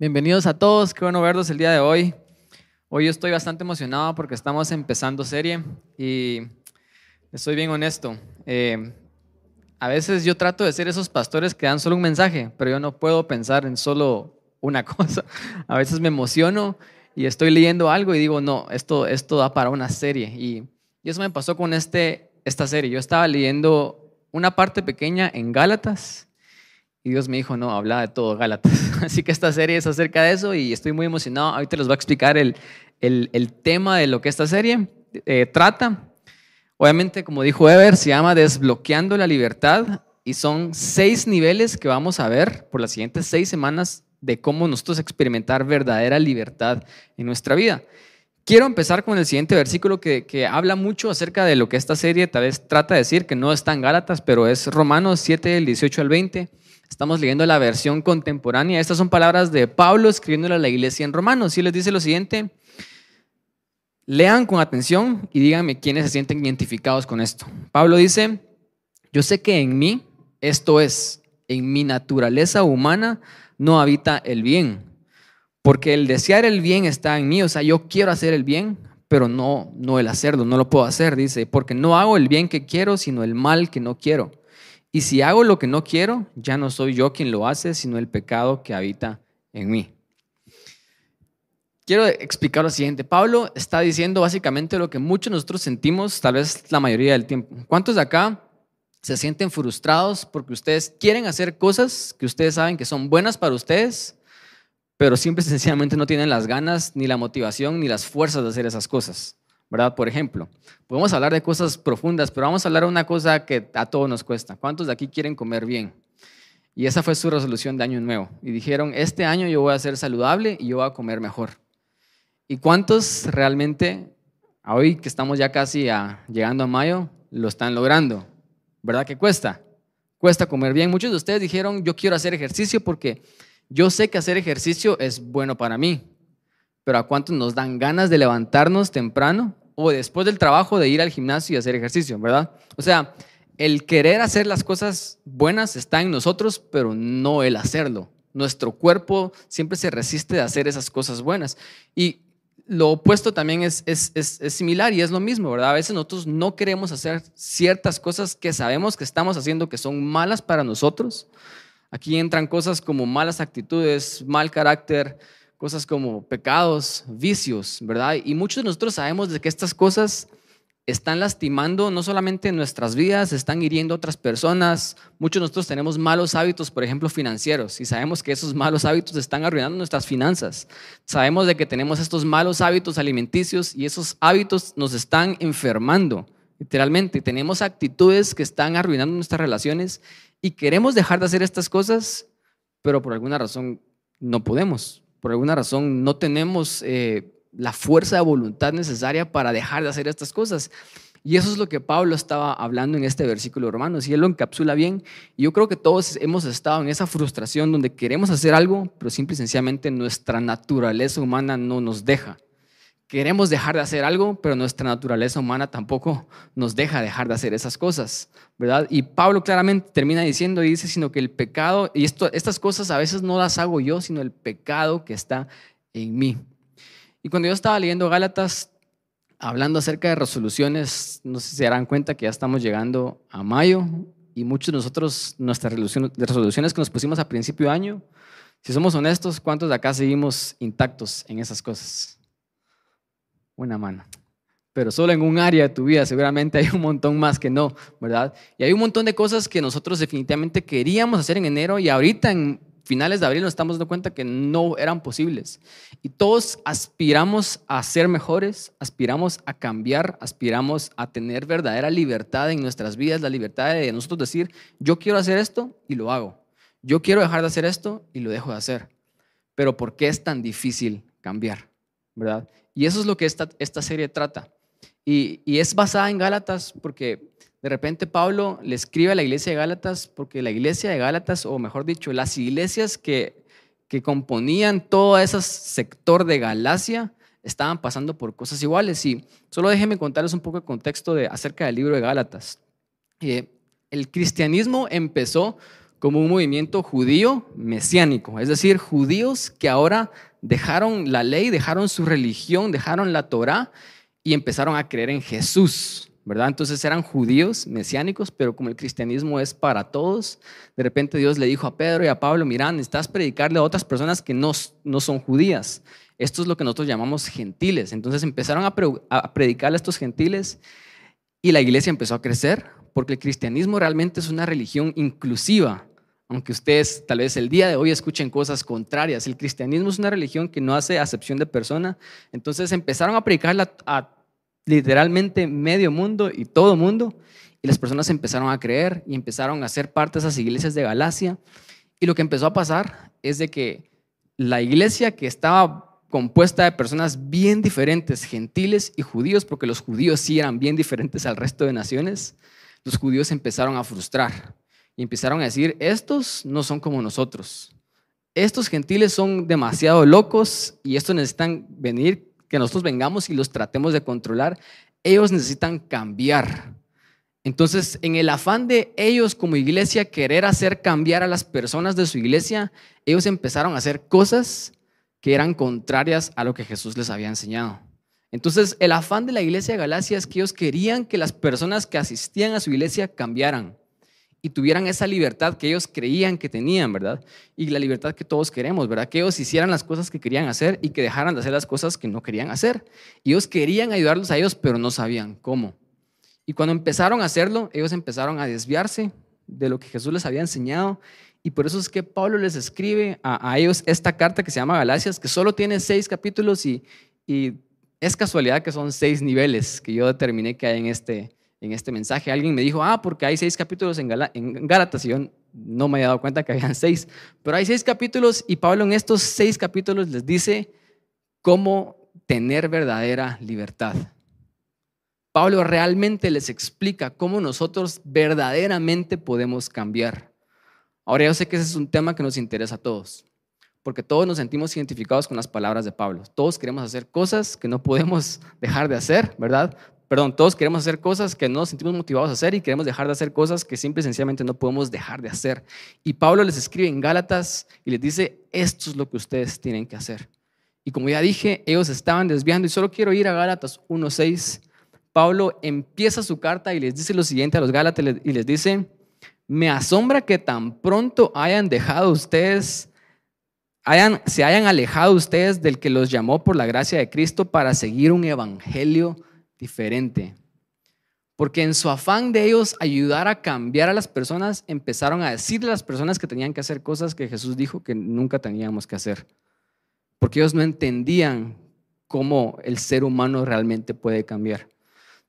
Bienvenidos a todos, qué bueno verlos el día de hoy. Hoy yo estoy bastante emocionado porque estamos empezando serie y estoy bien honesto. Eh, a veces yo trato de ser esos pastores que dan solo un mensaje, pero yo no puedo pensar en solo una cosa. A veces me emociono y estoy leyendo algo y digo, no, esto, esto da para una serie. Y, y eso me pasó con este, esta serie. Yo estaba leyendo una parte pequeña en Gálatas y Dios me dijo, no, habla de todo Gálatas. Así que esta serie es acerca de eso y estoy muy emocionado. Ahorita les voy a explicar el, el, tema de lo que esta serie eh, trata. Obviamente, como dijo Ever, se llama Desbloqueando la Libertad y son seis niveles que vamos a ver por las siguientes seis semanas de cómo nosotros experimentar verdadera libertad en nuestra vida. Quiero empezar con el siguiente versículo que, que, habla mucho acerca de lo que esta serie tal vez trata de decir, que no está en Gálatas, pero es Romanos 7, del 18 al 20. Estamos leyendo la versión contemporánea. Estas son palabras de Pablo escribiéndole a la iglesia en Romanos. Y les dice lo siguiente, lean con atención y díganme quiénes se sienten identificados con esto. Pablo dice, yo sé que en mí, esto es, en mi naturaleza humana, no habita el bien. Porque el desear el bien está en mí, o sea, yo quiero hacer el bien, pero no, no el hacerlo, no lo puedo hacer, dice, porque no hago el bien que quiero, sino el mal que no quiero. Y si hago lo que no quiero, ya no soy yo quien lo hace, sino el pecado que habita en mí. Quiero explicar lo siguiente. Pablo está diciendo básicamente lo que muchos de nosotros sentimos, tal vez la mayoría del tiempo. ¿Cuántos de acá se sienten frustrados porque ustedes quieren hacer cosas que ustedes saben que son buenas para ustedes, pero siempre sencillamente no tienen las ganas, ni la motivación, ni las fuerzas de hacer esas cosas? ¿Verdad? Por ejemplo, podemos hablar de cosas profundas, pero vamos a hablar de una cosa que a todos nos cuesta. ¿Cuántos de aquí quieren comer bien? Y esa fue su resolución de año nuevo. Y dijeron, este año yo voy a ser saludable y yo voy a comer mejor. ¿Y cuántos realmente, hoy que estamos ya casi llegando a mayo, lo están logrando? ¿Verdad que cuesta? Cuesta comer bien. Muchos de ustedes dijeron, yo quiero hacer ejercicio porque yo sé que hacer ejercicio es bueno para mí. Pero ¿a cuántos nos dan ganas de levantarnos temprano o después del trabajo de ir al gimnasio y hacer ejercicio, ¿verdad? O sea, el querer hacer las cosas buenas está en nosotros, pero no el hacerlo. Nuestro cuerpo siempre se resiste de hacer esas cosas buenas. Y lo opuesto también es, es, es, similar y es lo mismo, ¿verdad? A veces nosotros no queremos hacer ciertas cosas que sabemos que estamos haciendo que son malas para nosotros. Aquí entran cosas como malas actitudes, mal carácter, cosas como pecados, vicios, ¿verdad? Y muchos de nosotros sabemos de que estas cosas están lastimando no solamente nuestras vidas, están hiriendo a otras personas. Muchos de nosotros tenemos malos hábitos, por ejemplo, financieros, y sabemos que esos malos hábitos están arruinando nuestras finanzas. Sabemos de que tenemos estos malos hábitos alimenticios y esos hábitos nos están enfermando, literalmente. Tenemos actitudes que están arruinando nuestras relaciones y queremos dejar de hacer estas cosas, pero por alguna razón no podemos por alguna razón no tenemos eh, la fuerza de voluntad necesaria para dejar de hacer estas cosas. Y eso es lo que Pablo estaba hablando en este versículo, hermanos, y él lo encapsula bien. Y yo creo que todos hemos estado en esa frustración donde queremos hacer algo, pero simple y sencillamente nuestra naturaleza humana no nos deja queremos dejar de hacer algo, pero nuestra naturaleza humana tampoco nos deja dejar de hacer esas cosas, ¿verdad? Y Pablo claramente termina diciendo y dice, sino que el pecado, y esto, estas cosas a veces no las hago yo, sino el pecado que está en mí. Y cuando yo estaba leyendo Gálatas, hablando acerca de resoluciones, no sé si se darán cuenta que ya estamos llegando a mayo y muchos de nosotros, nuestras resoluciones que nos pusimos a principio de año, si somos honestos, ¿cuántos de acá seguimos intactos en esas cosas? Una mano. Pero solo en un área de tu vida seguramente hay un montón más que no, ¿verdad? Y hay un montón de cosas que nosotros definitivamente queríamos hacer en enero y ahorita en finales de abril nos estamos dando cuenta que no eran posibles. Y todos aspiramos a ser mejores, aspiramos a cambiar, aspiramos a tener verdadera libertad en nuestras vidas, la libertad de nosotros decir, yo quiero hacer esto y lo hago. Yo quiero dejar de hacer esto y lo dejo de hacer. Pero ¿por qué es tan difícil cambiar? ¿Verdad? Y eso es lo que esta, esta serie trata. Y, es basada en Gálatas porque de repente Pablo le escribe a la iglesia de Gálatas porque la iglesia de Gálatas, o mejor dicho, las iglesias que, que componían todo ese sector de Galacia, estaban pasando por cosas iguales. Y solo déjenme contarles un poco el contexto de, acerca del libro de Gálatas. Eh, el cristianismo empezó como un movimiento judío mesiánico, es decir, judíos que ahora dejaron la ley, dejaron su religión, dejaron la Torá y empezaron a creer en Jesús, ¿verdad? Entonces eran judíos mesiánicos, pero como el cristianismo es para todos, de repente Dios le dijo a Pedro y a Pablo, mirá, necesitas predicarle a otras personas que no, no son judías. Esto es lo que nosotros llamamos gentiles. Entonces empezaron a, a predicarle a estos gentiles y la iglesia empezó a crecer porque el cristianismo realmente es una religión inclusiva. Aunque ustedes tal vez el día de hoy escuchen cosas contrarias, el cristianismo es una religión que no hace acepción de persona. Entonces empezaron a predicarla a literalmente medio mundo y todo mundo. Y las personas empezaron a creer y empezaron a ser parte de esas iglesias de Galacia. Y lo que empezó a pasar es de que la iglesia que estaba compuesta de personas bien diferentes, gentiles y judíos, porque los judíos sí eran bien diferentes al resto de naciones, los judíos empezaron a frustrar y empezaron a decir, estos no son como nosotros. Estos gentiles son demasiado locos y estos necesitan venir, que nosotros vengamos y los tratemos de controlar. Ellos necesitan cambiar. Entonces, en el afán de ellos como iglesia querer hacer cambiar a las personas de su iglesia, ellos empezaron a hacer cosas que eran contrarias a lo que Jesús les había enseñado. Entonces, el afán de la iglesia de Galacia es que ellos querían que las personas que asistían a su iglesia cambiaran y tuvieran esa libertad que ellos creían que tenían, ¿verdad? Y la libertad que todos queremos, ¿verdad? Que ellos hicieran las cosas que querían hacer y que dejaran de hacer las cosas que no querían hacer. Y ellos querían ayudarlos a ellos, pero no sabían cómo. Y cuando empezaron a hacerlo, ellos empezaron a desviarse de lo que Jesús les había enseñado. Y por eso es que Pablo les escribe a, ellos esta carta que se llama Galacias, que solo tiene seis capítulos y, y es casualidad que son seis niveles que yo determiné que hay en este, en este mensaje. Alguien me dijo, ah, porque hay seis capítulos en, en Gálatas y yo no me había dado cuenta que habían seis. Pero hay seis capítulos y Pablo en estos seis capítulos les dice cómo tener verdadera libertad. Pablo realmente les explica cómo nosotros verdaderamente podemos cambiar. Ahora yo sé que ese es un tema que nos interesa a todos porque todos nos sentimos identificados con las palabras de Pablo. Todos queremos hacer cosas que no podemos dejar de hacer, ¿verdad? Perdón, todos queremos hacer cosas que no nos sentimos motivados a hacer y queremos dejar de hacer cosas que simple y sencillamente no podemos dejar de hacer. Y Pablo les escribe en Gálatas y les dice, esto es lo que ustedes tienen que hacer. Y como ya dije, ellos estaban desviando y solo quiero ir a Gálatas 1.6. Pablo empieza su carta y les dice lo siguiente a los Gálatas y les dice, me asombra que tan pronto hayan dejado ustedes se hayan alejado ustedes del que los llamó por la gracia de Cristo para seguir un evangelio diferente. Porque en su afán de ellos ayudar a cambiar a las personas, empezaron a decirle a las personas que tenían que hacer cosas que Jesús dijo que nunca teníamos que hacer. Porque ellos no entendían cómo el ser humano realmente puede cambiar.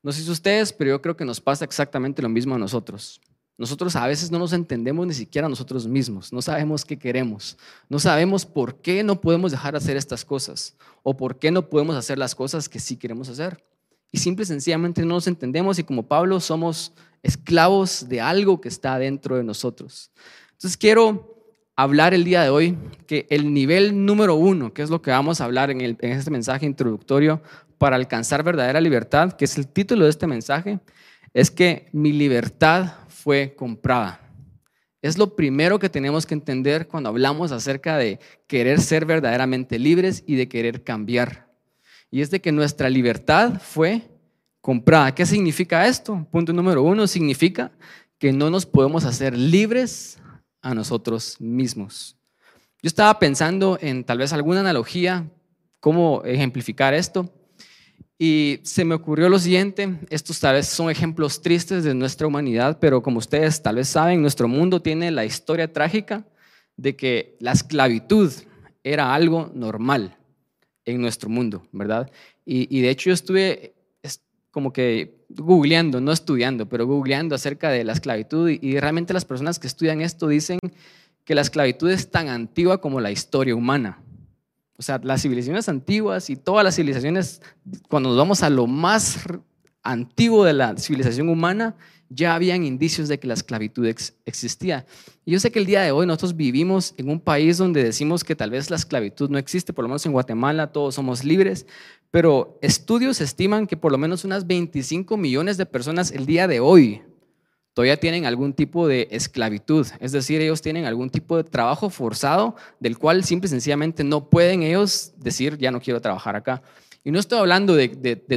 No sé si ustedes, pero yo creo que nos pasa exactamente lo mismo a nosotros. Nosotros a veces no nos entendemos ni siquiera nosotros mismos, no sabemos qué queremos, no sabemos por qué no podemos dejar de hacer estas cosas o por qué no podemos hacer las cosas que sí queremos hacer. Y simple y sencillamente no nos entendemos y como Pablo somos esclavos de algo que está dentro de nosotros. Entonces quiero hablar el día de hoy que el nivel número uno, que es lo que vamos a hablar en, en este mensaje introductorio para alcanzar verdadera libertad, que es el título de este mensaje, es que mi libertad fue comprada. Es lo primero que tenemos que entender cuando hablamos acerca de querer ser verdaderamente libres y de querer cambiar. Y es de que nuestra libertad fue comprada. ¿Qué significa esto? Punto número uno, significa que no nos podemos hacer libres a nosotros mismos. Yo estaba pensando en tal vez alguna analogía, cómo ejemplificar esto. Y se me ocurrió lo siguiente, estos tal vez son ejemplos tristes de nuestra humanidad, pero como ustedes tal vez saben, nuestro mundo tiene la historia trágica de que la esclavitud era algo normal en nuestro mundo, ¿verdad? Y, de hecho yo estuve como que googleando, no estudiando, pero googleando acerca de la esclavitud y, y realmente las personas que estudian esto dicen que la esclavitud es tan antigua como la historia humana. O sea, las civilizaciones antiguas y todas las civilizaciones, cuando nos vamos a lo más antiguo de la civilización humana, ya habían indicios de que la esclavitud existía. Y yo sé que el día de hoy nosotros vivimos en un país donde decimos que tal vez la esclavitud no existe, por lo menos en Guatemala todos somos libres, pero estudios estiman que por lo menos unas 25 millones de personas el día de hoy todavía tienen algún tipo de esclavitud, es decir, ellos tienen algún tipo de trabajo forzado del cual simple y sencillamente no pueden ellos decir, ya no quiero trabajar acá. Y no estoy hablando de,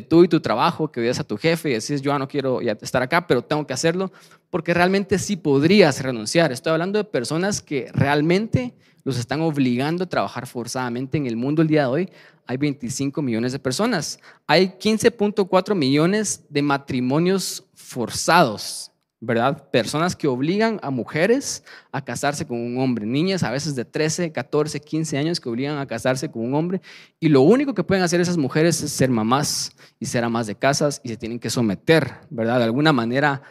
tú y tu trabajo, que veas a tu jefe y decís, yo no quiero estar acá, pero tengo que hacerlo, porque realmente sí podrías renunciar. Estoy hablando de personas que realmente los están obligando a trabajar forzadamente en el mundo el día de hoy. Hay 25 millones de personas. Hay 15.4 millones de matrimonios forzados ¿verdad? Personas que obligan a mujeres a casarse con un hombre, niñas a veces de 13, 14, 15 años que obligan a casarse con un hombre y lo único que pueden hacer esas mujeres es ser mamás y ser amas de casas y se tienen que someter, ¿verdad? De alguna manera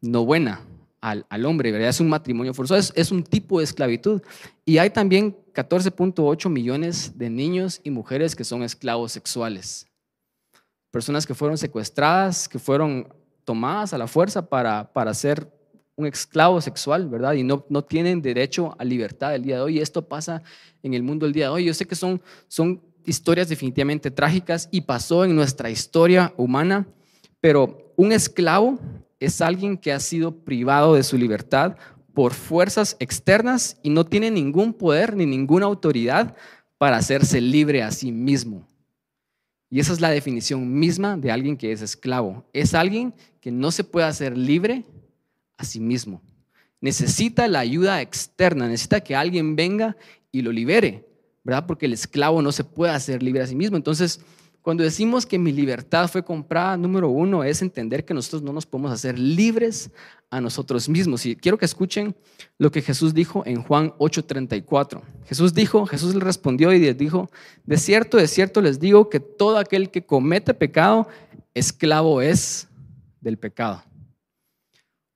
no buena al, hombre, ¿verdad? Es un matrimonio forzoso, es, es un tipo de esclavitud. Y hay también 14.8 millones de niños y mujeres que son esclavos sexuales. Personas que fueron secuestradas, que fueron tomadas a la fuerza para, para ser un esclavo sexual, ¿verdad? Y no, no tienen derecho a libertad el día de hoy. Y esto pasa en el mundo el día de hoy. Yo sé que son, son historias definitivamente trágicas y pasó en nuestra historia humana, pero un esclavo es alguien que ha sido privado de su libertad por fuerzas externas y no tiene ningún poder ni ninguna autoridad para hacerse libre a sí mismo. Y esa es la definición misma de alguien que es esclavo. Es alguien que no se puede hacer libre a sí mismo. Necesita la ayuda externa, necesita que alguien venga y lo libere, ¿verdad? Porque el esclavo no se puede hacer libre a sí mismo. Entonces, cuando decimos que mi libertad fue comprada, número uno es entender que nosotros no nos podemos hacer libres a nosotros mismos. Y quiero que escuchen lo que Jesús dijo en Juan 8:34. Jesús dijo, Jesús le respondió y les dijo, de cierto, de cierto les digo que todo aquel que comete pecado, esclavo es del pecado.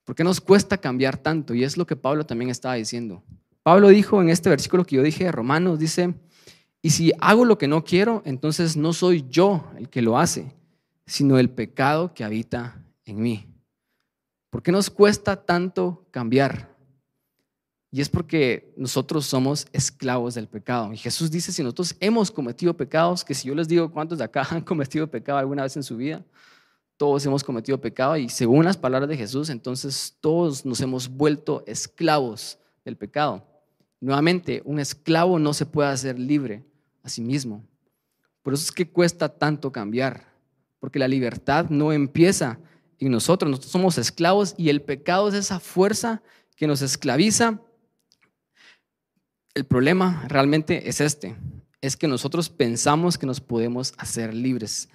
¿Por qué nos cuesta cambiar tanto? Y es lo que Pablo también estaba diciendo. Pablo dijo en este versículo que yo dije de Romanos, dice, y si hago lo que no quiero, entonces no soy yo el que lo hace, sino el pecado que habita en mí. ¿Por qué nos cuesta tanto cambiar? Y es porque nosotros somos esclavos del pecado. Y Jesús dice, si nosotros hemos cometido pecados, que si yo les digo cuántos de acá han cometido pecado alguna vez en su vida, todos hemos cometido pecado y según las palabras de Jesús, entonces todos nos hemos vuelto esclavos del pecado. Nuevamente, un esclavo no se puede hacer libre a sí mismo. Por eso es que cuesta tanto cambiar, porque la libertad no empieza en nosotros, nosotros somos esclavos y el pecado es esa fuerza que nos esclaviza. El problema realmente es este, es que nosotros pensamos que nos podemos hacer libres.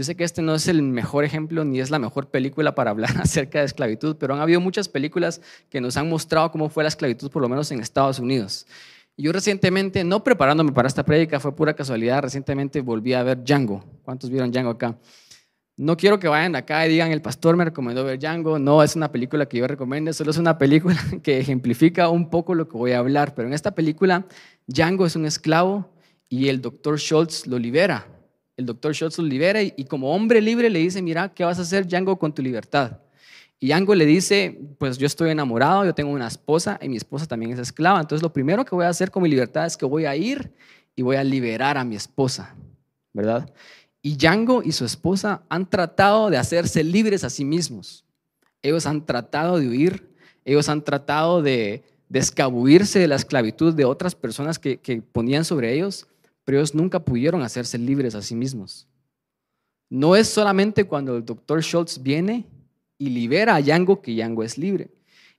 Yo sé que este no es el mejor ejemplo ni es la mejor película para hablar acerca de esclavitud, pero han habido muchas películas que nos han mostrado cómo fue la esclavitud, por lo menos en Estados Unidos. Yo recientemente, no preparándome para esta prédica, fue pura casualidad, recientemente volví a ver Django. ¿Cuántos vieron Django acá? No quiero que vayan acá y digan, el pastor me recomendó ver Django. No, es una película que yo recomiendo, solo es una película que ejemplifica un poco lo que voy a hablar. Pero en esta película, Django es un esclavo y el doctor Schultz lo libera el doctor Schultz libera y, como hombre libre le dice, mira, ¿qué vas a hacer, Django, con tu libertad? Y Django le dice, pues yo estoy enamorado, yo tengo una esposa y mi esposa también es esclava. Entonces lo primero que voy a hacer con mi libertad es que voy a ir y voy a liberar a mi esposa, ¿verdad? Y Django y su esposa han tratado de hacerse libres a sí mismos. Ellos han tratado de huir, ellos han tratado de, de escabuirse de la esclavitud de otras personas que, que ponían sobre ellos pero ellos nunca pudieron hacerse libres a sí mismos. No es solamente cuando el doctor Schultz viene y libera a Yango que Yango es libre.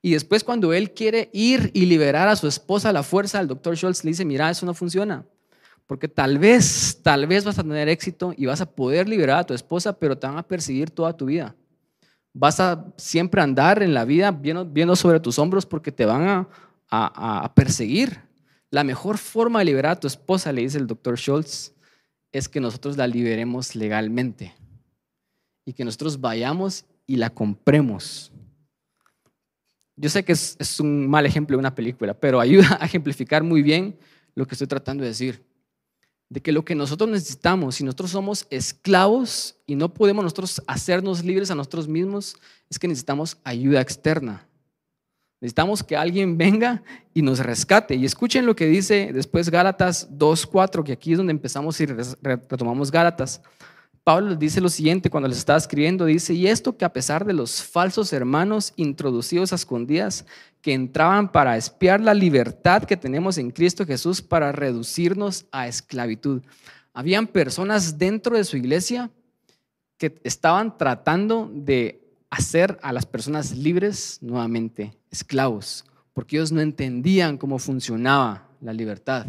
Y después cuando él quiere ir y liberar a su esposa a la fuerza, el doctor Schultz le dice, mira, eso no funciona. Porque tal vez, tal vez vas a tener éxito y vas a poder liberar a tu esposa, pero te van a perseguir toda tu vida. Vas a siempre andar en la vida viendo, sobre tus hombros porque te van a, a perseguir. La mejor forma de liberar a tu esposa, le dice el doctor Schultz, es que nosotros la liberemos legalmente y que nosotros vayamos y la compremos. Yo sé que es, un mal ejemplo de una película, pero ayuda a ejemplificar muy bien lo que estoy tratando de decir. De que lo que nosotros necesitamos, si nosotros somos esclavos y no podemos nosotros hacernos libres a nosotros mismos, es que necesitamos ayuda externa. Necesitamos que alguien venga y nos rescate. Y escuchen lo que dice después Gálatas 2.4, que aquí es donde empezamos y retomamos Gálatas. Pablo dice lo siguiente cuando les estaba escribiendo, dice, y esto que a pesar de los falsos hermanos introducidos a escondidas que entraban para espiar la libertad que tenemos en Cristo Jesús para reducirnos a esclavitud. Habían personas dentro de su iglesia que estaban tratando de hacer a las personas libres nuevamente esclavos, porque ellos no entendían cómo funcionaba la libertad.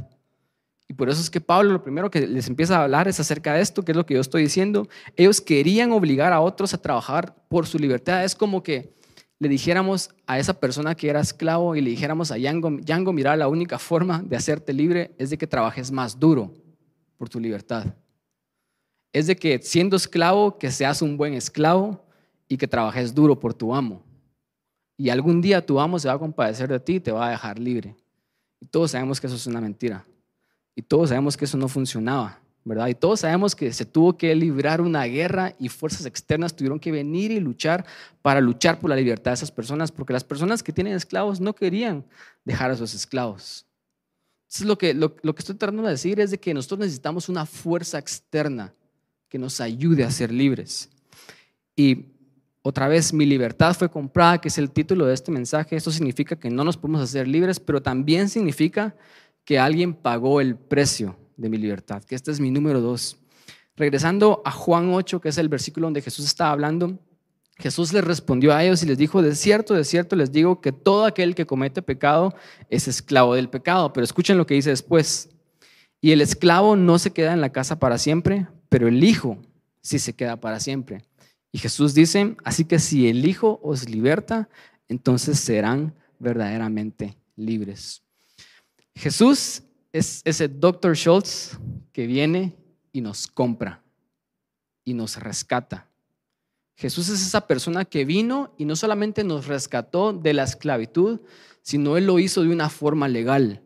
Y por eso es que Pablo lo primero que les empieza a hablar es acerca de esto, que es lo que yo estoy diciendo. Ellos querían obligar a otros a trabajar por su libertad. Es como que le dijéramos a esa persona que era esclavo y le dijéramos a Yango, Yango, mira, la única forma de hacerte libre es de que trabajes más duro por tu libertad. Es de que siendo esclavo, que seas un buen esclavo y que trabajes duro por tu amo. Y algún día tu amo se va a compadecer de ti y te va a dejar libre. Y todos sabemos que eso es una mentira. Y todos sabemos que eso no funcionaba, ¿verdad? Y todos sabemos que se tuvo que librar una guerra y fuerzas externas tuvieron que venir y luchar para luchar por la libertad de esas personas, porque las personas que tienen esclavos no querían dejar a sus esclavos. Entonces lo que, lo, lo que estoy tratando de decir es de que nosotros necesitamos una fuerza externa que nos ayude a ser libres. Y otra vez, mi libertad fue comprada, que es el título de este mensaje. Esto significa que no nos podemos hacer libres, pero también significa que alguien pagó el precio de mi libertad, que este es mi número dos. Regresando a Juan 8, que es el versículo donde Jesús estaba hablando, Jesús les respondió a ellos y les dijo, de cierto, de cierto les digo que todo aquel que comete pecado es esclavo del pecado. Pero escuchen lo que dice después. Y el esclavo no se queda en la casa para siempre, pero el hijo sí se queda para siempre. Y Jesús dice, así que si el hijo os liberta, entonces serán verdaderamente libres. Jesús es ese Dr. Schultz que viene y nos compra y nos rescata. Jesús es esa persona que vino y no solamente nos rescató de la esclavitud, sino Él lo hizo de una forma legal.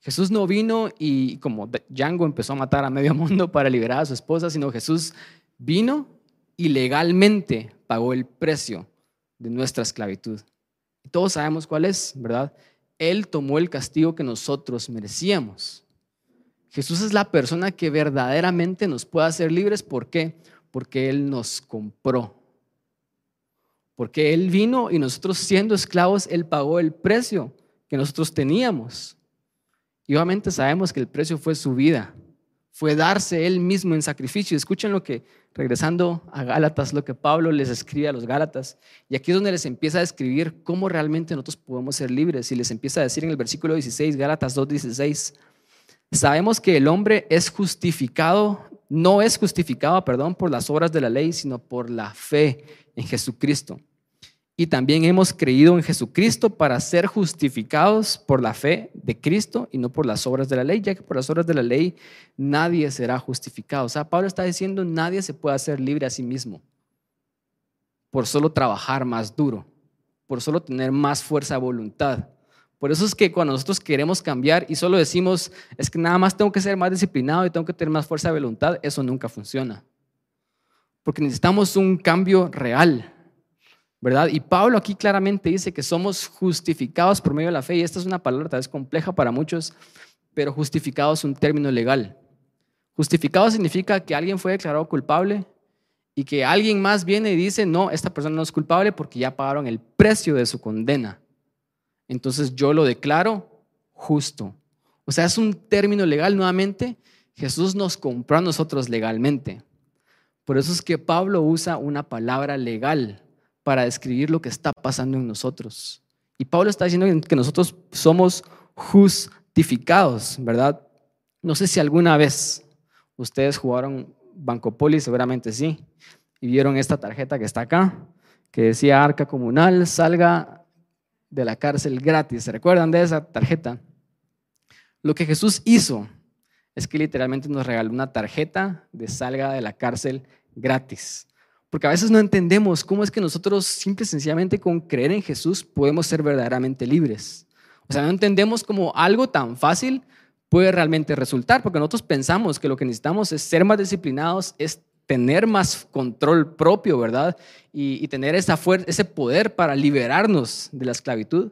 Jesús no vino y como Django empezó a matar a medio mundo para liberar a su esposa, sino Jesús vino y legalmente pagó el precio de nuestra esclavitud. Todos sabemos cuál es, ¿verdad? Él tomó el castigo que nosotros merecíamos. Jesús es la persona que verdaderamente nos puede hacer libres. ¿Por qué? Porque Él nos compró. Porque Él vino y nosotros siendo esclavos, Él pagó el precio que nosotros teníamos. Y obviamente sabemos que el precio fue su vida, fue darse Él mismo en sacrificio. Escuchen lo que, regresando a Gálatas, lo que Pablo les escribe a los Gálatas. Y aquí es donde les empieza a describir cómo realmente nosotros podemos ser libres. Y les empieza a decir en el versículo 16, Gálatas 2.16, sabemos que el hombre es justificado, no es justificado, perdón, por las obras de la ley, sino por la fe en Jesucristo y también hemos creído en Jesucristo para ser justificados por la fe de Cristo y no por las obras de la ley, ya que por las obras de la ley nadie será justificado. O sea, Pablo está diciendo, nadie se puede hacer libre a sí mismo por solo trabajar más duro, por solo tener más fuerza de voluntad. Por eso es que cuando nosotros queremos cambiar y solo decimos, es que nada más tengo que ser más disciplinado y tengo que tener más fuerza de voluntad, eso nunca funciona. Porque necesitamos un cambio real ¿verdad? Y Pablo aquí claramente dice que somos justificados por medio de la fe, y esta es una palabra tal vez compleja para muchos, pero justificado es un término legal. Justificado significa que alguien fue declarado culpable y que alguien más viene y dice, no, esta persona no es culpable porque ya pagaron el precio de su condena. Entonces yo lo declaro justo. O sea, es un término legal nuevamente. Jesús nos compró a nosotros legalmente. Por eso es que Pablo usa una palabra legal para describir lo que está pasando en nosotros. Y Pablo está diciendo que nosotros somos justificados, ¿verdad? No sé si alguna vez ustedes jugaron Banco Poli, seguramente sí, y vieron esta tarjeta que está acá, que decía Arca Comunal, salga de la cárcel gratis. ¿Se recuerdan de esa tarjeta? Lo que Jesús hizo es que literalmente nos regaló una tarjeta de salga de la cárcel gratis. Porque a veces no entendemos cómo es que nosotros simple y sencillamente con creer en Jesús podemos ser verdaderamente libres. O sea, no entendemos cómo algo tan fácil puede realmente resultar, porque nosotros pensamos que lo que necesitamos es ser más disciplinados, es tener más control propio, ¿verdad? Y, tener esa ese poder para liberarnos de la esclavitud,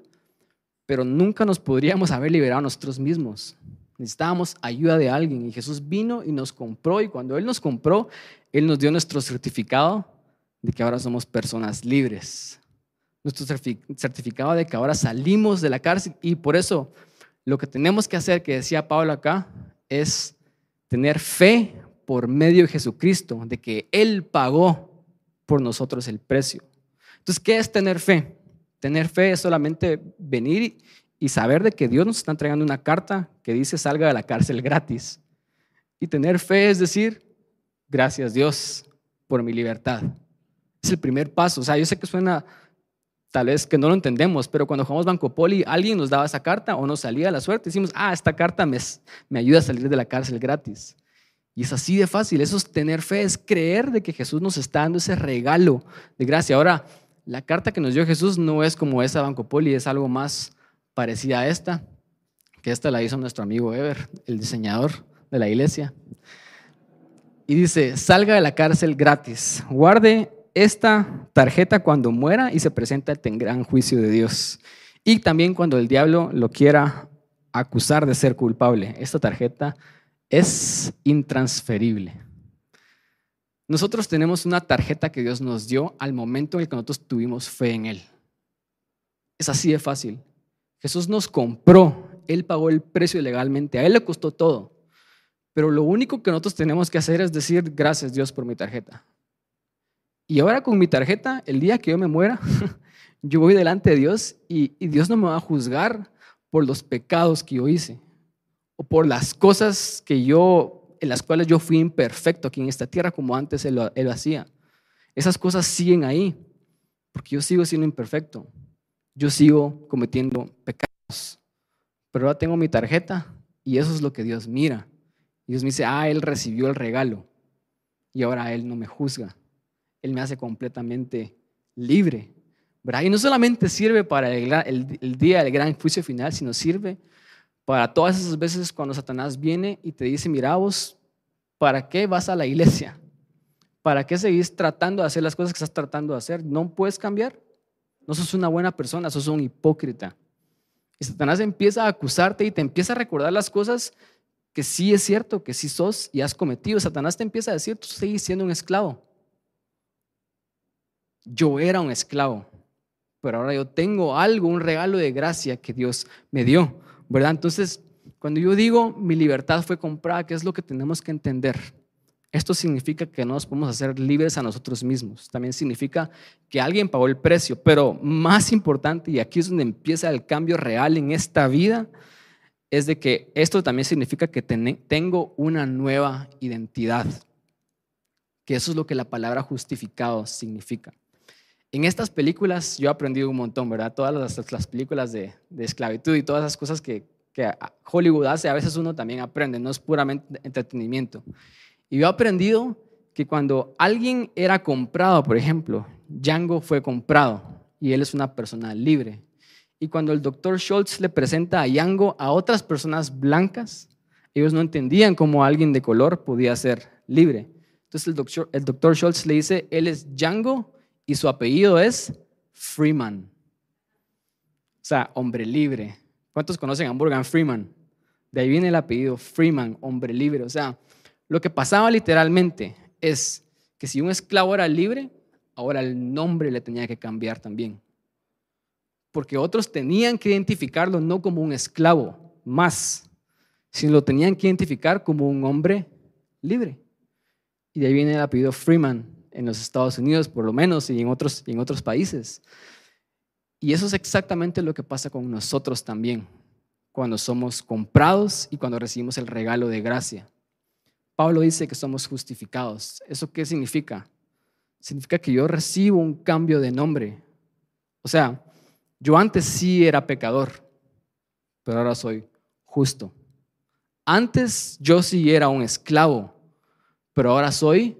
pero nunca nos podríamos haber liberado nosotros mismos. Necesitábamos ayuda de alguien y Jesús vino y nos compró y cuando Él nos compró, Él nos dio nuestro certificado de que ahora somos personas libres. Nuestro certificado de que ahora salimos de la cárcel y por eso lo que tenemos que hacer, que decía Pablo acá, es tener fe por medio de Jesucristo, de que Él pagó por nosotros el precio. Entonces, ¿qué es tener fe? Tener fe es solamente venir y saber de que Dios nos está entregando una carta que dice salga de la cárcel gratis. Y tener fe es decir, gracias Dios por mi libertad. Es el primer paso. O sea, yo sé que suena tal vez que no lo entendemos, pero cuando jugamos Banco Poli, alguien nos daba esa carta o nos salía la suerte. Decimos, ah, esta carta me, me ayuda a salir de la cárcel gratis. Y es así de fácil. Eso es tener fe, es creer de que Jesús nos está dando ese regalo de gracia. Ahora, la carta que nos dio Jesús no es como esa Banco Poli, es algo más parecida a esta, que esta la hizo nuestro amigo Ever, el diseñador de la iglesia. Y dice, salga de la cárcel gratis, guarde esta tarjeta cuando muera y se presenta en gran juicio de Dios. Y también cuando el diablo lo quiera acusar de ser culpable. Esta tarjeta es intransferible. Nosotros tenemos una tarjeta que Dios nos dio al momento en el que nosotros tuvimos fe en Él. Es así de fácil. Jesús nos compró, Él pagó el precio legalmente, a Él le costó todo. Pero lo único que nosotros tenemos que hacer es decir, gracias Dios por mi tarjeta. Y ahora con mi tarjeta, el día que yo me muera, yo voy delante de Dios y, Dios no me va a juzgar por los pecados que yo hice o por las cosas que yo, en las cuales yo fui imperfecto aquí en esta tierra como antes él lo hacía. Esas cosas siguen ahí, porque yo sigo siendo imperfecto yo sigo cometiendo pecados. Pero ahora tengo mi tarjeta y eso es lo que Dios mira. Dios me dice, ah, Él recibió el regalo y ahora Él no me juzga. Él me hace completamente libre. ¿verdad? Y no solamente sirve para el, día del gran juicio final, sino sirve para todas esas veces cuando Satanás viene y te dice, mira vos, ¿para qué vas a la iglesia? ¿Para qué seguís tratando de hacer las cosas que estás tratando de hacer? ¿No puedes cambiar? No sos una buena persona, sos un hipócrita. Y Satanás empieza a acusarte y te empieza a recordar las cosas que sí es cierto, que sí sos y has cometido. Satanás te empieza a decir, tú sigues siendo un esclavo. Yo era un esclavo, pero ahora yo tengo algo, un regalo de gracia que Dios me dio, ¿verdad? Entonces, cuando yo digo mi libertad fue comprada, ¿qué es lo que tenemos que entender? Esto significa que no nos podemos hacer libres a nosotros mismos. También significa que alguien pagó el precio. Pero más importante, y aquí es donde empieza el cambio real en esta vida, es de que esto también significa que tengo una nueva identidad. Que eso es lo que la palabra justificado significa. En estas películas yo he aprendido un montón, ¿verdad? Todas las, películas de, esclavitud y todas esas cosas que, que Hollywood hace, a veces uno también aprende, no es puramente entretenimiento. Y yo he aprendido que cuando alguien era comprado, por ejemplo, Django fue comprado y él es una persona libre. Y cuando el doctor Schultz le presenta a Django a otras personas blancas, ellos no entendían cómo alguien de color podía ser libre. Entonces el doctor, el doctor Schultz le dice, él es Django y su apellido es Freeman. O sea, hombre libre. ¿Cuántos conocen a Morgan Freeman? De ahí viene el apellido Freeman, hombre libre. O sea, lo que pasaba literalmente es que si un esclavo era libre, ahora el nombre le tenía que cambiar también. Porque otros tenían que identificarlo no como un esclavo más, sino lo tenían que identificar como un hombre libre. Y de ahí viene el apellido Freeman en los Estados Unidos, por lo menos, y en otros, en otros países. Y eso es exactamente lo que pasa con nosotros también, cuando somos comprados y cuando recibimos el regalo de gracia. Pablo dice que somos justificados. ¿Eso qué significa? Significa que yo recibo un cambio de nombre. O sea, yo antes sí era pecador, pero ahora soy justo. Antes yo sí era un esclavo, pero ahora soy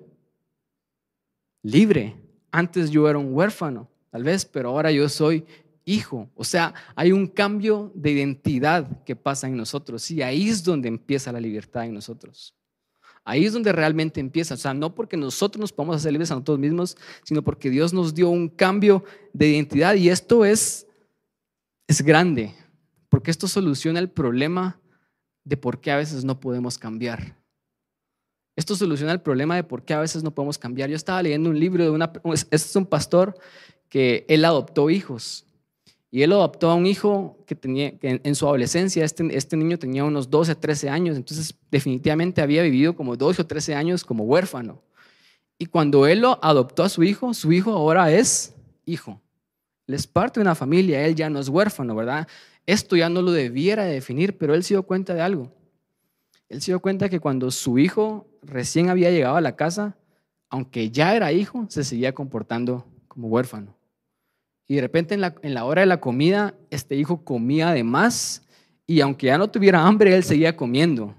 libre. Antes yo era un huérfano, tal vez, pero ahora yo soy hijo. O sea, hay un cambio de identidad que pasa en nosotros y ahí es donde empieza la libertad en nosotros. Ahí es donde realmente empieza. O sea, no porque nosotros nos podamos hacer libres a nosotros mismos, sino porque Dios nos dio un cambio de identidad. Y esto es, es grande, porque esto soluciona el problema de por qué a veces no podemos cambiar. Esto soluciona el problema de por qué a veces no podemos cambiar. Yo estaba leyendo un libro de una... Este es un pastor que él adoptó hijos. Y él adoptó a un hijo que tenía, que en, su adolescencia, este, este niño tenía unos 12, 13 años, entonces definitivamente había vivido como 12 o 13 años como huérfano. Y cuando él lo adoptó a su hijo, su hijo ahora es hijo. Él es parte de una familia, él ya no es huérfano, ¿verdad? Esto ya no lo debiera definir, pero él se dio cuenta de algo. Él se dio cuenta que cuando su hijo recién había llegado a la casa, aunque ya era hijo, se seguía comportando como huérfano. Y de repente en la, hora de la comida, este hijo comía de más y aunque ya no tuviera hambre, él seguía comiendo.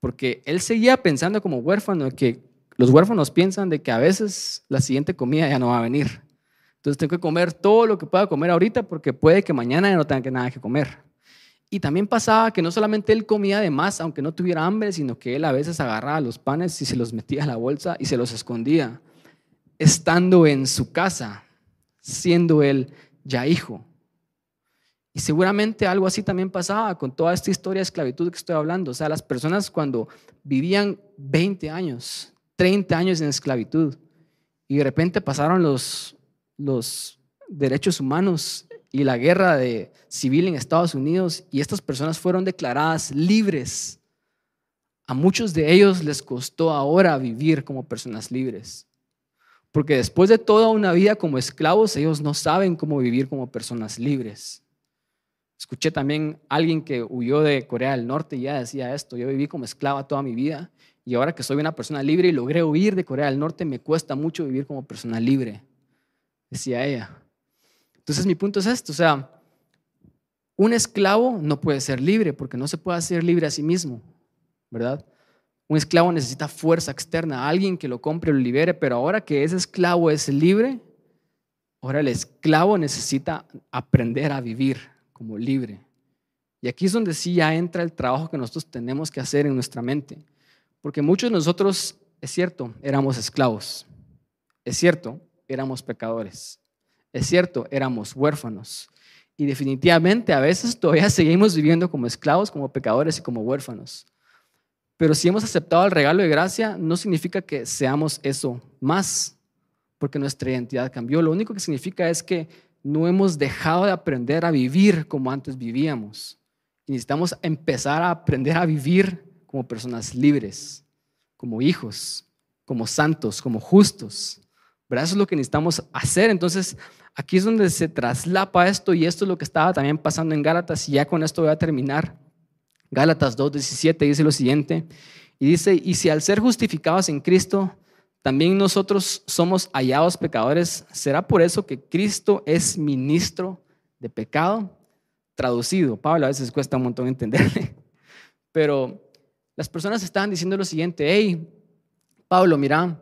Porque él seguía pensando como huérfano, que los huérfanos piensan de que a veces la siguiente comida ya no va a venir. Entonces tengo que comer todo lo que pueda comer ahorita porque puede que mañana no tenga nada que comer. Y también pasaba que no solamente él comía de más, aunque no tuviera hambre, sino que él a veces agarraba los panes y se los metía a la bolsa y se los escondía, estando en su casa, siendo él ya hijo. Y seguramente algo así también pasaba con toda esta historia de esclavitud que estoy hablando. O sea, las personas cuando vivían 20 años, 30 años en esclavitud y de repente pasaron los, los derechos humanos y la guerra de, civil en Estados Unidos y estas personas fueron declaradas libres. A muchos de ellos les costó ahora vivir como personas libres. Porque después de toda una vida como esclavos, ellos no saben cómo vivir como personas libres. Escuché también a alguien que huyó de Corea del Norte y ya decía esto, yo viví como esclava toda mi vida y ahora que soy una persona libre y logré huir de Corea del Norte, me cuesta mucho vivir como persona libre, decía ella. Entonces mi punto es esto, o sea, un esclavo no puede ser libre porque no se puede hacer libre a sí mismo, ¿verdad? Un esclavo necesita fuerza externa, alguien que lo compre o lo libere, pero ahora que ese esclavo es libre, ahora el esclavo necesita aprender a vivir como libre. Y aquí es donde sí ya entra el trabajo que nosotros tenemos que hacer en nuestra mente. Porque muchos de nosotros, es cierto, éramos esclavos. Es cierto, éramos pecadores. Es cierto, éramos huérfanos. Y definitivamente a veces todavía seguimos viviendo como esclavos, como pecadores y como huérfanos. Pero si hemos aceptado el regalo de gracia, no significa que seamos eso más, porque nuestra identidad cambió. Lo único que significa es que no hemos dejado de aprender a vivir como antes vivíamos. Y necesitamos empezar a aprender a vivir como personas libres, como hijos, como santos, como justos. ¿Verdad? Eso es lo que necesitamos hacer. Entonces, aquí es donde se traslapa esto y esto es lo que estaba también pasando en Gálatas y ya con esto voy a terminar. Gálatas 2.17 dice lo siguiente y dice, y si al ser justificados en Cristo, también nosotros somos hallados pecadores, ¿será por eso que Cristo es ministro de pecado? Traducido, Pablo a veces cuesta un montón entenderle, pero las personas estaban diciendo lo siguiente, hey, Pablo, mira,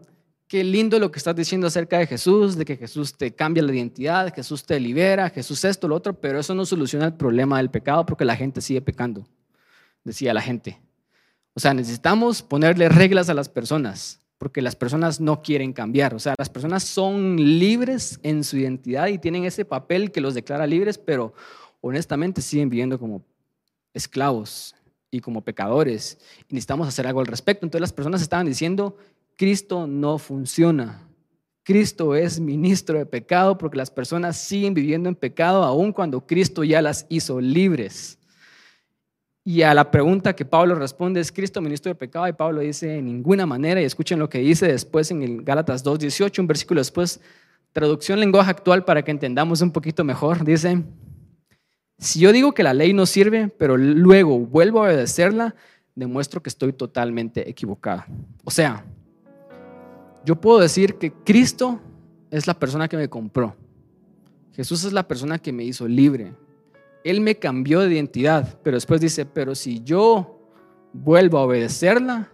qué lindo lo que estás diciendo acerca de Jesús, de que Jesús te cambia la identidad, Jesús te libera, Jesús esto, lo otro, pero eso no soluciona el problema del pecado porque la gente sigue pecando, decía la gente. O sea, necesitamos ponerle reglas a las personas porque las personas no quieren cambiar. O sea, las personas son libres en su identidad y tienen ese papel que los declara libres, pero honestamente siguen viviendo como esclavos y como pecadores. Necesitamos hacer algo al respecto. Entonces las personas estaban diciendo, Cristo no funciona. Cristo es ministro de pecado porque las personas siguen viviendo en pecado aun cuando Cristo ya las hizo libres. Y a la pregunta que Pablo responde, ¿es Cristo ministro de pecado? Y Pablo dice, en ninguna manera. Y escuchen lo que dice después en el Gálatas 2.18, un versículo después, traducción lenguaje actual para que entendamos un poquito mejor. Dice, si yo digo que la ley no sirve, pero luego vuelvo a obedecerla, demuestro que estoy totalmente equivocada. O sea, yo puedo decir que Cristo es la persona que me compró. Jesús es la persona que me hizo libre. Él me cambió de identidad, pero después dice, pero si yo vuelvo a obedecerla,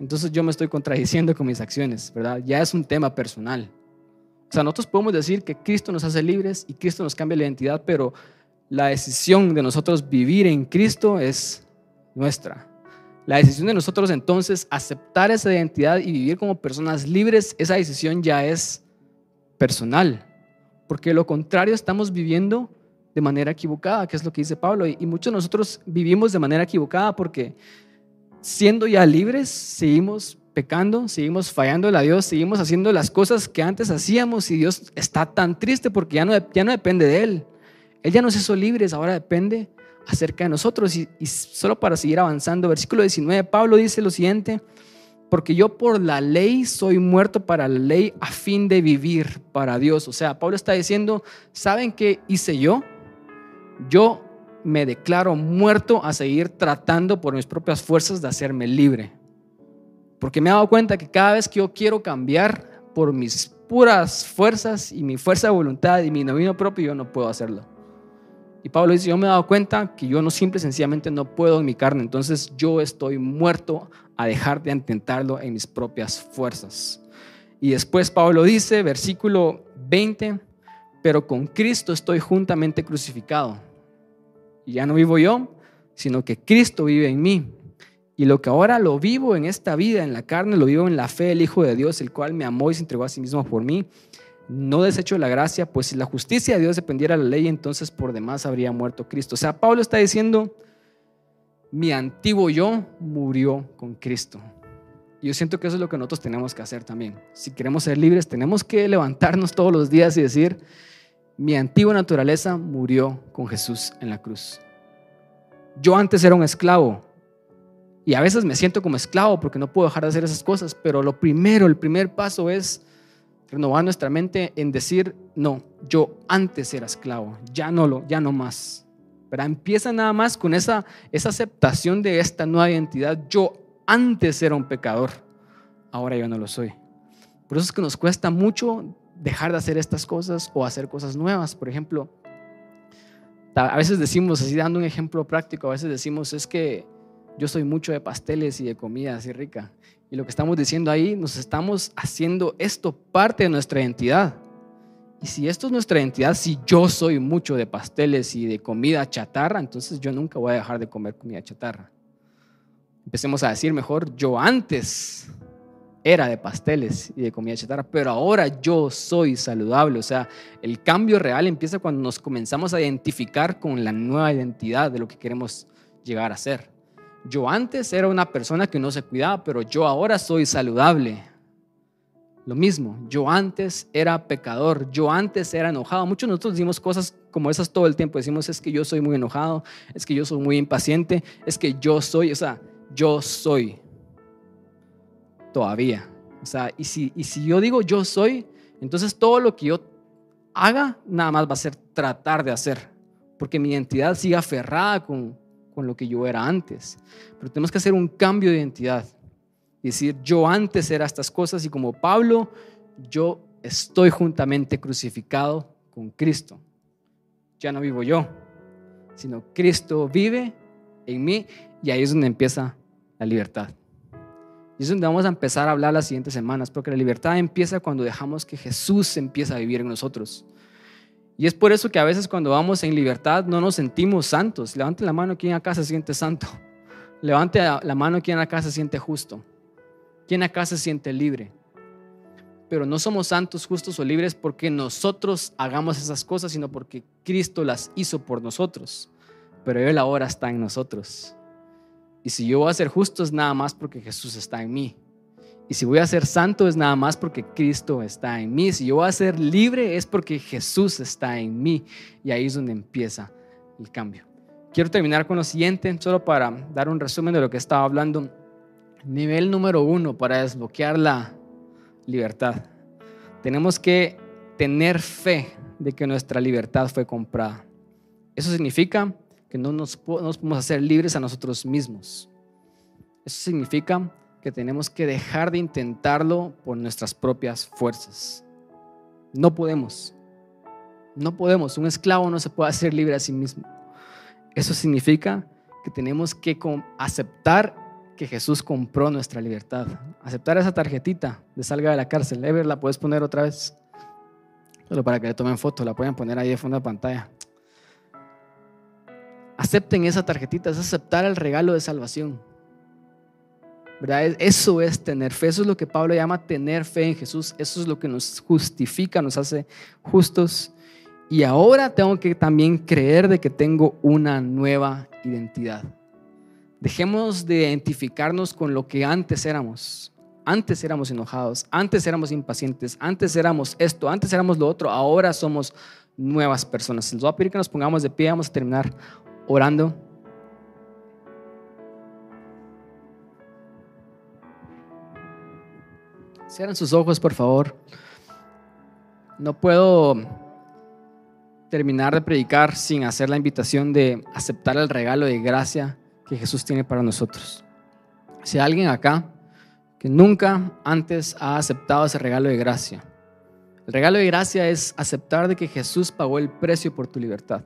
entonces yo me estoy contradiciendo con mis acciones, ¿verdad? Ya es un tema personal. O sea, nosotros podemos decir que Cristo nos hace libres y Cristo nos cambia la identidad, pero la decisión de nosotros vivir en Cristo es nuestra. La decisión de nosotros entonces aceptar esa identidad y vivir como personas libres, esa decisión ya es personal. Porque lo contrario estamos viviendo de manera equivocada, que es lo que dice Pablo. Y, muchos de nosotros vivimos de manera equivocada porque siendo ya libres, seguimos pecando, seguimos fallando a Dios, seguimos haciendo las cosas que antes hacíamos y Dios está tan triste porque ya no, ya no depende de Él. Él ya nos hizo libres, ahora depende acerca de nosotros. Y, solo para seguir avanzando, versículo 19, Pablo dice lo siguiente, porque yo por la ley soy muerto para la ley a fin de vivir para Dios. O sea, Pablo está diciendo, ¿saben qué hice yo? Yo me declaro muerto a seguir tratando por mis propias fuerzas de hacerme libre. Porque me he dado cuenta que cada vez que yo quiero cambiar por mis puras fuerzas y mi fuerza de voluntad y mi dominio propio, yo no puedo hacerlo. Y Pablo dice, yo me he dado cuenta que yo no simple sencillamente no puedo en mi carne, entonces yo estoy muerto a dejar de intentarlo en mis propias fuerzas. Y después Pablo dice, versículo 20, pero con Cristo estoy juntamente crucificado. Y ya no vivo yo, sino que Cristo vive en mí. Y lo que ahora lo vivo en esta vida, en la carne, lo vivo en la fe del Hijo de Dios, el cual me amó y se entregó a sí mismo por mí. No desecho la gracia, pues si la justicia de Dios dependiera de la ley, entonces por demás habría muerto Cristo. O sea, Pablo está diciendo, mi antiguo yo murió con Cristo. Y yo siento que eso es lo que nosotros tenemos que hacer también. Si queremos ser libres, tenemos que levantarnos todos los días y decir, mi antigua naturaleza murió con Jesús en la cruz. Yo antes era un esclavo y a veces me siento como esclavo porque no puedo dejar de hacer esas cosas, pero lo primero, el primer paso es renovar nuestra mente en decir, no, yo antes era esclavo, ya no lo, ya no más. Pero empieza nada más con esa, esa aceptación de esta nueva identidad. Yo antes era un pecador, ahora yo no lo soy. Por eso es que nos cuesta mucho dejar de hacer estas cosas o hacer cosas nuevas. Por ejemplo, a veces decimos, así dando un ejemplo práctico, a veces decimos, es que yo soy mucho de pasteles y de comida así rica. Y lo que estamos diciendo ahí, nos estamos haciendo esto parte de nuestra identidad. Y si esto es nuestra identidad, si yo soy mucho de pasteles y de comida chatarra, entonces yo nunca voy a dejar de comer comida chatarra. Empecemos a decir mejor, yo antes era de pasteles y de comida chatarra, pero ahora yo soy saludable. O sea, el cambio real empieza cuando nos comenzamos a identificar con la nueva identidad de lo que queremos llegar a ser. Yo antes era una persona que no se cuidaba, pero yo ahora soy saludable. Lo mismo, yo antes era pecador, yo antes era enojado. Muchos de nosotros decimos cosas como esas todo el tiempo. Decimos, es que yo soy muy enojado, es que yo soy muy impaciente, es que yo soy, o sea, yo soy todavía. O sea, y si, y si yo digo yo soy, entonces todo lo que yo haga nada más va a ser tratar de hacer, porque mi identidad sigue aferrada con, con lo que yo era antes. Pero tenemos que hacer un cambio de identidad decir, yo antes era estas cosas y como Pablo, yo estoy juntamente crucificado con Cristo. Ya no vivo yo, sino Cristo vive en mí y ahí es donde empieza la libertad. Y es donde vamos a empezar a hablar las siguientes semanas, porque la libertad empieza cuando dejamos que Jesús empiece a vivir en nosotros. Y es por eso que a veces cuando vamos en libertad no nos sentimos santos. Levante la mano quien acá se siente santo. Levante la mano quien acá se siente justo. ¿Quién acá se siente libre? Pero no somos santos, justos o libres porque nosotros hagamos esas cosas, sino porque Cristo las hizo por nosotros. Pero Él ahora está en nosotros. Y si yo voy a ser justo es nada más porque Jesús está en mí. Y si voy a ser santo es nada más porque Cristo está en mí. Si yo voy a ser libre es porque Jesús está en mí. Y ahí es donde empieza el cambio. Quiero terminar con lo siguiente, solo para dar un resumen de lo que estaba hablando. Nivel número uno para desbloquear la libertad. Tenemos que tener fe de que nuestra libertad fue comprada. Eso significa que no nos, podemos hacer libres a nosotros mismos. Eso significa que tenemos que dejar de intentarlo por nuestras propias fuerzas. No podemos. No podemos. Un esclavo no se puede hacer libre a sí mismo. Eso significa que tenemos que aceptar que Jesús compró nuestra libertad. Aceptar esa tarjetita de salga de la cárcel. Ever, la puedes poner otra vez. Solo para que le tomen foto, la pueden poner ahí de fondo de pantalla. Acepten esa tarjetita, es aceptar el regalo de salvación. ¿Verdad? Eso es tener fe, eso es lo que Pablo llama tener fe en Jesús, eso es lo que nos justifica, nos hace justos. Y ahora tengo que también creer de que tengo una nueva identidad. Dejemos de identificarnos con lo que antes éramos. Antes éramos enojados, antes éramos impacientes, antes éramos esto, antes éramos lo otro, ahora somos nuevas personas. Les voy a pedir que nos pongamos de pie, vamos a terminar orando. Cierren sus ojos, por favor. No puedo terminar de predicar sin hacer la invitación de aceptar el regalo de gracia que Jesús tiene para nosotros. Si hay alguien acá que nunca antes ha aceptado ese regalo de gracia, el regalo de gracia es aceptar de que Jesús pagó el precio por tu libertad.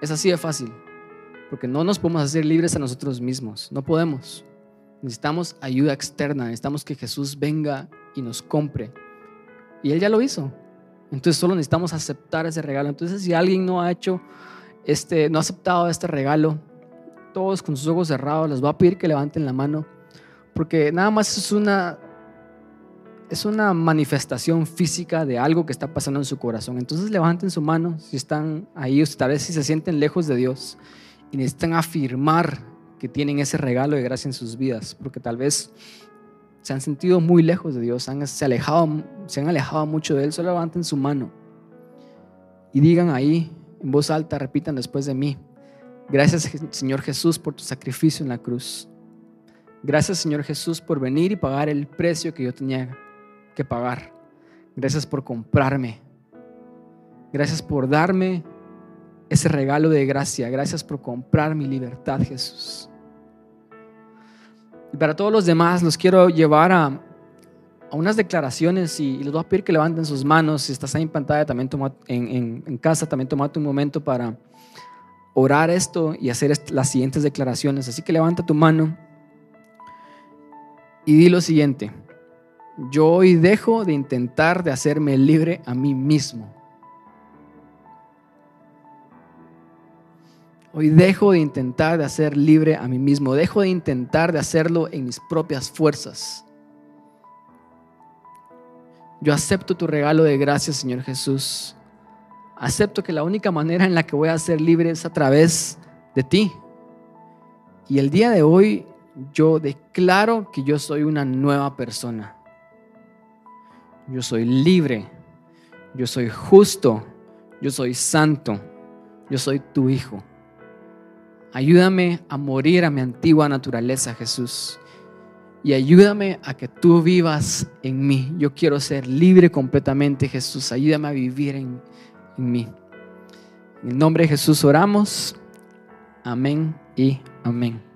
Es así de fácil, porque no nos podemos hacer libres a nosotros mismos, no podemos. Necesitamos ayuda externa, necesitamos que Jesús venga y nos compre. Y Él ya lo hizo. Entonces solo necesitamos aceptar ese regalo. Entonces si alguien no ha hecho este, no ha aceptado este regalo, todos con sus ojos cerrados, les voy a pedir que levanten la mano, porque nada más es una es una manifestación física de algo que está pasando en su corazón. Entonces levanten su mano si están ahí, o tal vez si se sienten lejos de Dios y necesitan afirmar que tienen ese regalo de gracia en sus vidas, porque tal vez se han sentido muy lejos de Dios, han, se, alejado, se han alejado mucho de Él, solo levanten su mano y digan ahí en voz alta, repitan después de mí, gracias Señor Jesús por tu sacrificio en la cruz. Gracias Señor Jesús por venir y pagar el precio que yo tenía que pagar. Gracias por comprarme. Gracias por darme ese regalo de gracia. Gracias por comprar mi libertad, Jesús. Y para todos los demás los quiero llevar a, unas declaraciones y, les voy a pedir que levanten sus manos. Si estás ahí en pantalla, también toma, en, en, casa, también tomate un momento para orar esto y hacer las siguientes declaraciones. Así que levanta tu mano y di lo siguiente. Yo hoy dejo de intentar de hacerme libre a mí mismo. Hoy dejo de intentar de hacer libre a mí mismo, dejo de intentar de hacerlo en mis propias fuerzas. Yo acepto tu regalo de gracia, Señor Jesús. Acepto que la única manera en la que voy a ser libre es a través de ti. Y el día de hoy yo declaro que yo soy una nueva persona. Yo soy libre. Yo soy justo. Yo soy santo. Yo soy tu hijo. Ayúdame a morir a mi antigua naturaleza, Jesús. Y ayúdame a que tú vivas en mí. Yo quiero ser libre completamente, Jesús. Ayúdame a vivir en, mí. En el nombre de Jesús oramos. Amén y amén.